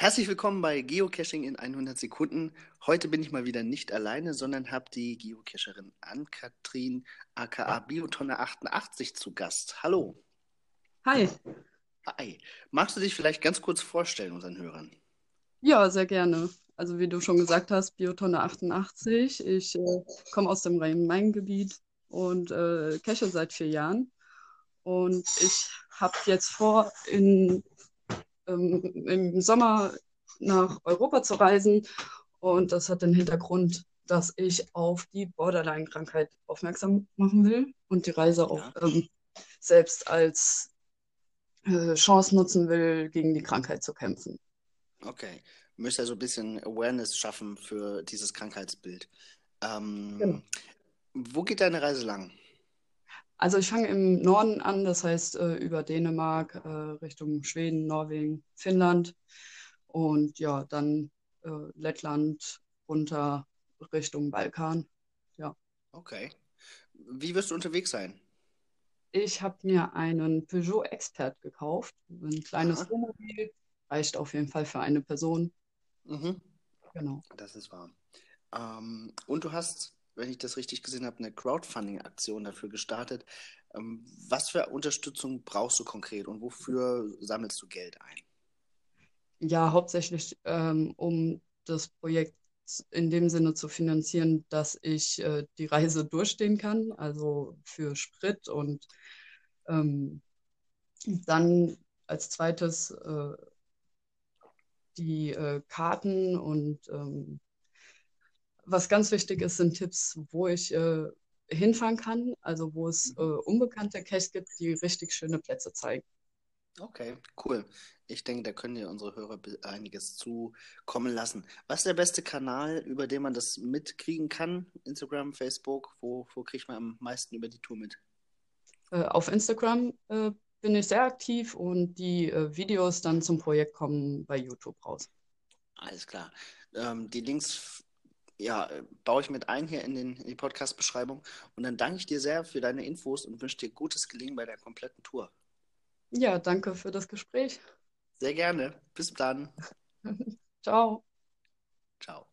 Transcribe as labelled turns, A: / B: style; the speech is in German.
A: Herzlich willkommen bei Geocaching in 100 Sekunden. Heute bin ich mal wieder nicht alleine, sondern habe die Geocacherin Ann-Kathrin aka Biotonne 88 zu Gast. Hallo.
B: Hi.
A: Hi. Magst du dich vielleicht ganz kurz vorstellen unseren Hörern?
B: Ja, sehr gerne. Also wie du schon gesagt hast, Biotonne 88. Ich äh, komme aus dem Rhein-Main-Gebiet und äh, cache seit vier Jahren. Und ich habe jetzt vor, in ähm, im Sommer nach Europa zu reisen. Und das hat den Hintergrund, dass ich auf die Borderline-Krankheit aufmerksam machen will und die Reise auch ja. ähm, selbst als äh, Chance nutzen will, gegen die Krankheit zu kämpfen.
A: Okay. Du möchtest also ein bisschen Awareness schaffen für dieses Krankheitsbild. Ähm, genau. Wo geht deine Reise lang?
B: Also ich fange im Norden an, das heißt äh, über Dänemark äh, Richtung Schweden, Norwegen, Finnland und ja, dann äh, Lettland runter Richtung Balkan. Ja.
A: Okay. Wie wirst du unterwegs sein?
B: Ich habe mir einen Peugeot Expert gekauft. Ein kleines Wohnmobil. Reicht auf jeden Fall für eine Person.
A: Mhm. Genau. Das ist wahr. Ähm, und du hast wenn ich das richtig gesehen habe, eine Crowdfunding-Aktion dafür gestartet. Ähm, was für Unterstützung brauchst du konkret und wofür sammelst du Geld ein?
B: Ja, hauptsächlich ähm, um das Projekt in dem Sinne zu finanzieren, dass ich äh, die Reise durchstehen kann, also für Sprit und ähm, dann als zweites äh, die äh, Karten und ähm, was ganz wichtig ist, sind Tipps, wo ich äh, hinfahren kann, also wo es äh, unbekannte Caches gibt, die richtig schöne Plätze zeigen.
A: Okay, cool. Ich denke, da können dir unsere Hörer einiges zukommen lassen. Was ist der beste Kanal, über den man das mitkriegen kann? Instagram, Facebook? Wo, wo kriegt man am meisten über die Tour mit?
B: Äh, auf Instagram äh, bin ich sehr aktiv und die äh, Videos dann zum Projekt kommen bei YouTube raus.
A: Alles klar. Ähm, die Links ja, baue ich mit ein hier in, den, in die Podcast-Beschreibung. Und dann danke ich dir sehr für deine Infos und wünsche dir gutes Gelingen bei der kompletten Tour.
B: Ja, danke für das Gespräch.
A: Sehr gerne. Bis dann.
B: Ciao.
A: Ciao.